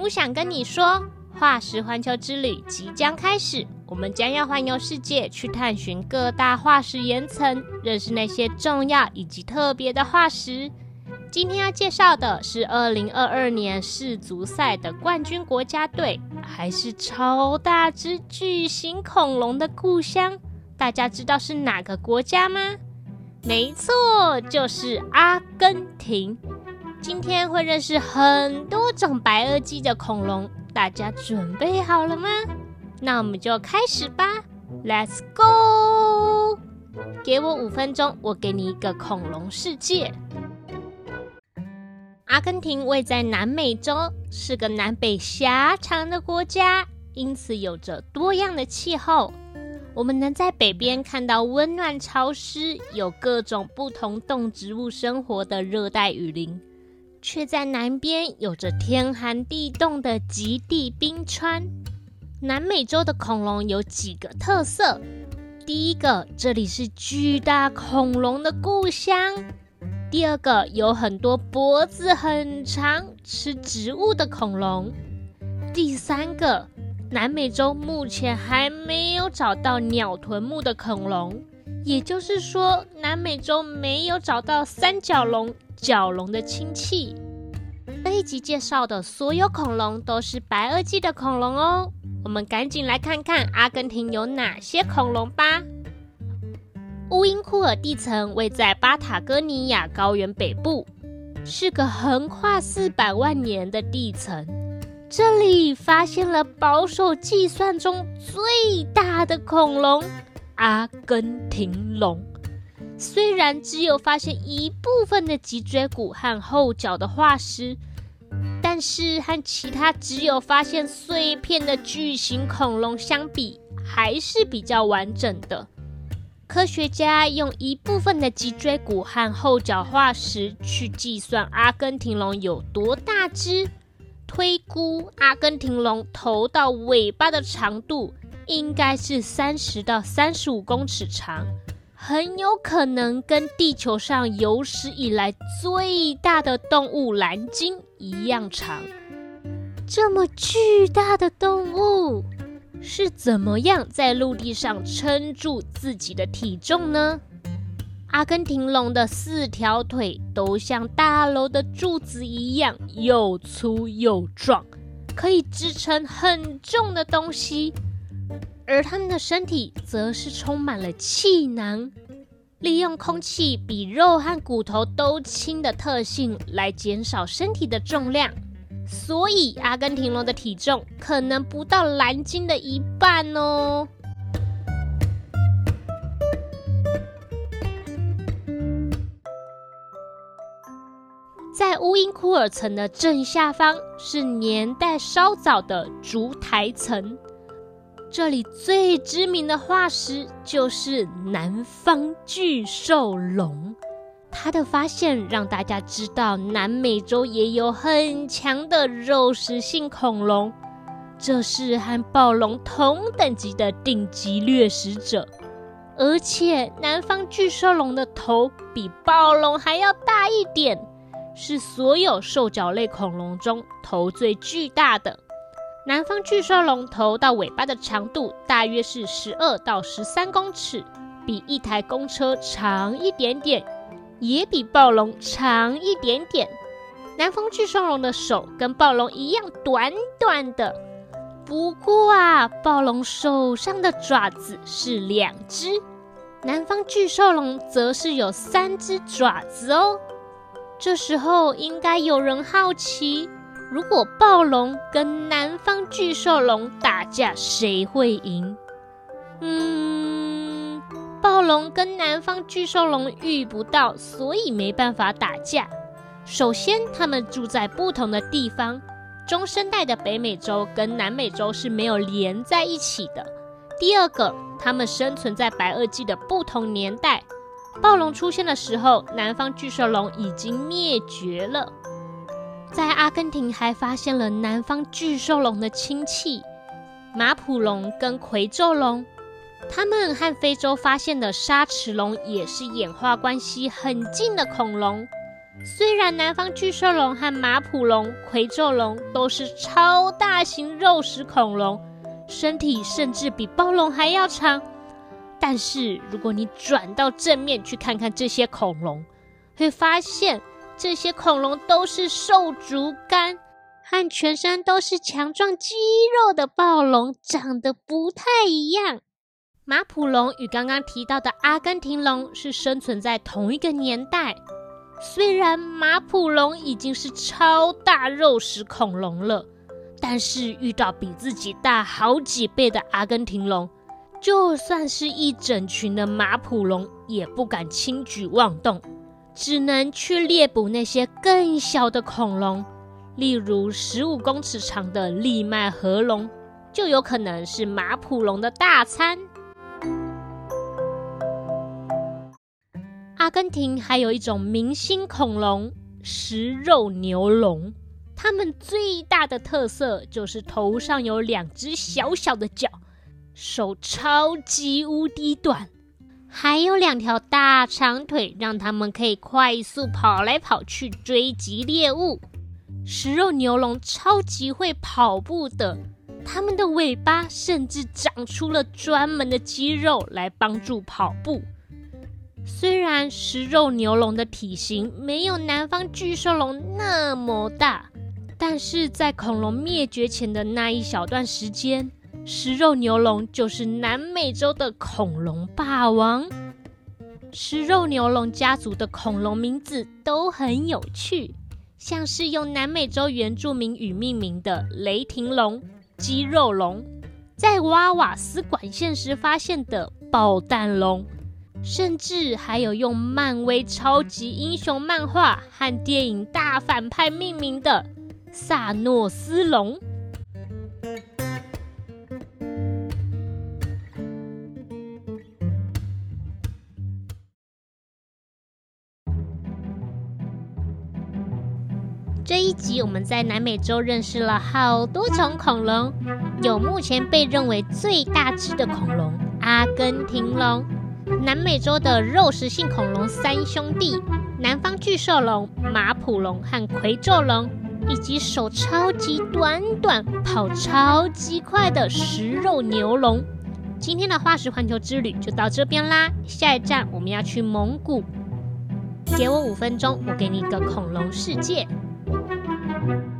我想跟你说，化石环球之旅即将开始，我们将要环游世界，去探寻各大化石岩层，认识那些重要以及特别的化石。今天要介绍的是二零二二年世足赛的冠军国家队，还是超大只巨型恐龙的故乡？大家知道是哪个国家吗？没错，就是阿根廷。今天会认识很多种白垩纪的恐龙，大家准备好了吗？那我们就开始吧，Let's go！给我五分钟，我给你一个恐龙世界。阿根廷位在南美洲，是个南北狭长的国家，因此有着多样的气候。我们能在北边看到温暖潮湿、有各种不同动植物生活的热带雨林。却在南边有着天寒地冻的极地冰川。南美洲的恐龙有几个特色：第一个，这里是巨大恐龙的故乡；第二个，有很多脖子很长、吃植物的恐龙；第三个，南美洲目前还没有找到鸟臀目的恐龙，也就是说，南美洲没有找到三角龙。角龙的亲戚。这一集介绍的所有恐龙都是白垩纪的恐龙哦。我们赶紧来看看阿根廷有哪些恐龙吧。乌因库尔地层位在巴塔哥尼亚高原北部，是个横跨四百万年的地层。这里发现了保守计算中最大的恐龙——阿根廷龙。虽然只有发现一部分的脊椎骨和后脚的化石，但是和其他只有发现碎片的巨型恐龙相比，还是比较完整的。科学家用一部分的脊椎骨和后脚化石去计算阿根廷龙有多大只，推估阿根廷龙头到尾巴的长度应该是三十到三十五公尺长。很有可能跟地球上有史以来最大的动物蓝鲸一样长。这么巨大的动物是怎么样在陆地上撑住自己的体重呢？阿根廷龙的四条腿都像大楼的柱子一样又粗又壮，可以支撑很重的东西。而它们的身体则是充满了气囊，利用空气比肉和骨头都轻的特性来减少身体的重量，所以阿根廷龙的体重可能不到蓝鲸的一半哦。在乌因库尔层的正下方是年代稍早的烛台层。这里最知名的化石就是南方巨兽龙，它的发现让大家知道南美洲也有很强的肉食性恐龙，这是和暴龙同等级的顶级掠食者，而且南方巨兽龙的头比暴龙还要大一点，是所有兽脚类恐龙中头最巨大的。南方巨兽龙头到尾巴的长度大约是十二到十三公尺，比一台公车长一点点，也比暴龙长一点点。南方巨兽龙的手跟暴龙一样短短的，不过啊，暴龙手上的爪子是两只，南方巨兽龙则是有三只爪子哦。这时候应该有人好奇。如果暴龙跟南方巨兽龙打架，谁会赢？嗯，暴龙跟南方巨兽龙遇不到，所以没办法打架。首先，它们住在不同的地方，中生代的北美洲跟南美洲是没有连在一起的。第二个，它们生存在白垩纪的不同年代，暴龙出现的时候，南方巨兽龙已经灭绝了。在阿根廷还发现了南方巨兽龙的亲戚马普龙跟魁宙龙，它们和非洲发现的沙齿龙也是演化关系很近的恐龙。虽然南方巨兽龙和马普龙、魁宙龙都是超大型肉食恐龙，身体甚至比暴龙还要长，但是如果你转到正面去看看这些恐龙，会发现这些恐龙都是瘦竹竿，和全身都是强壮肌肉的暴龙长得不太一样。马普龙与刚刚提到的阿根廷龙是生存在同一个年代。虽然马普龙已经是超大肉食恐龙了，但是遇到比自己大好几倍的阿根廷龙，就算是一整群的马普龙也不敢轻举妄动，只能去猎捕那些更小的恐龙，例如十五公尺长的利麦河龙，就有可能是马普龙的大餐。阿根廷还有一种明星恐龙——食肉牛龙。它们最大的特色就是头上有两只小小的角，手超级无敌短，还有两条大长腿，让它们可以快速跑来跑去追击猎物。食肉牛龙超级会跑步的，它们的尾巴甚至长出了专门的肌肉来帮助跑步。虽然食肉牛龙的体型没有南方巨兽龙那么大，但是在恐龙灭绝前的那一小段时间，食肉牛龙就是南美洲的恐龙霸王。食肉牛龙家族的恐龙名字都很有趣，像是用南美洲原住民语命名的雷霆龙、肌肉龙，在挖瓦斯管线时发现的爆弹龙。甚至还有用漫威超级英雄漫画和电影大反派命名的萨诺斯龙。这一集我们在南美洲认识了好多种恐龙，有目前被认为最大只的恐龙——阿根廷龙。南美洲的肉食性恐龙三兄弟：南方巨兽龙、马普龙和魁宙龙，以及手超级短短、跑超级快的食肉牛龙。今天的化石环球之旅就到这边啦，下一站我们要去蒙古。给我五分钟，我给你一个恐龙世界。Thank you.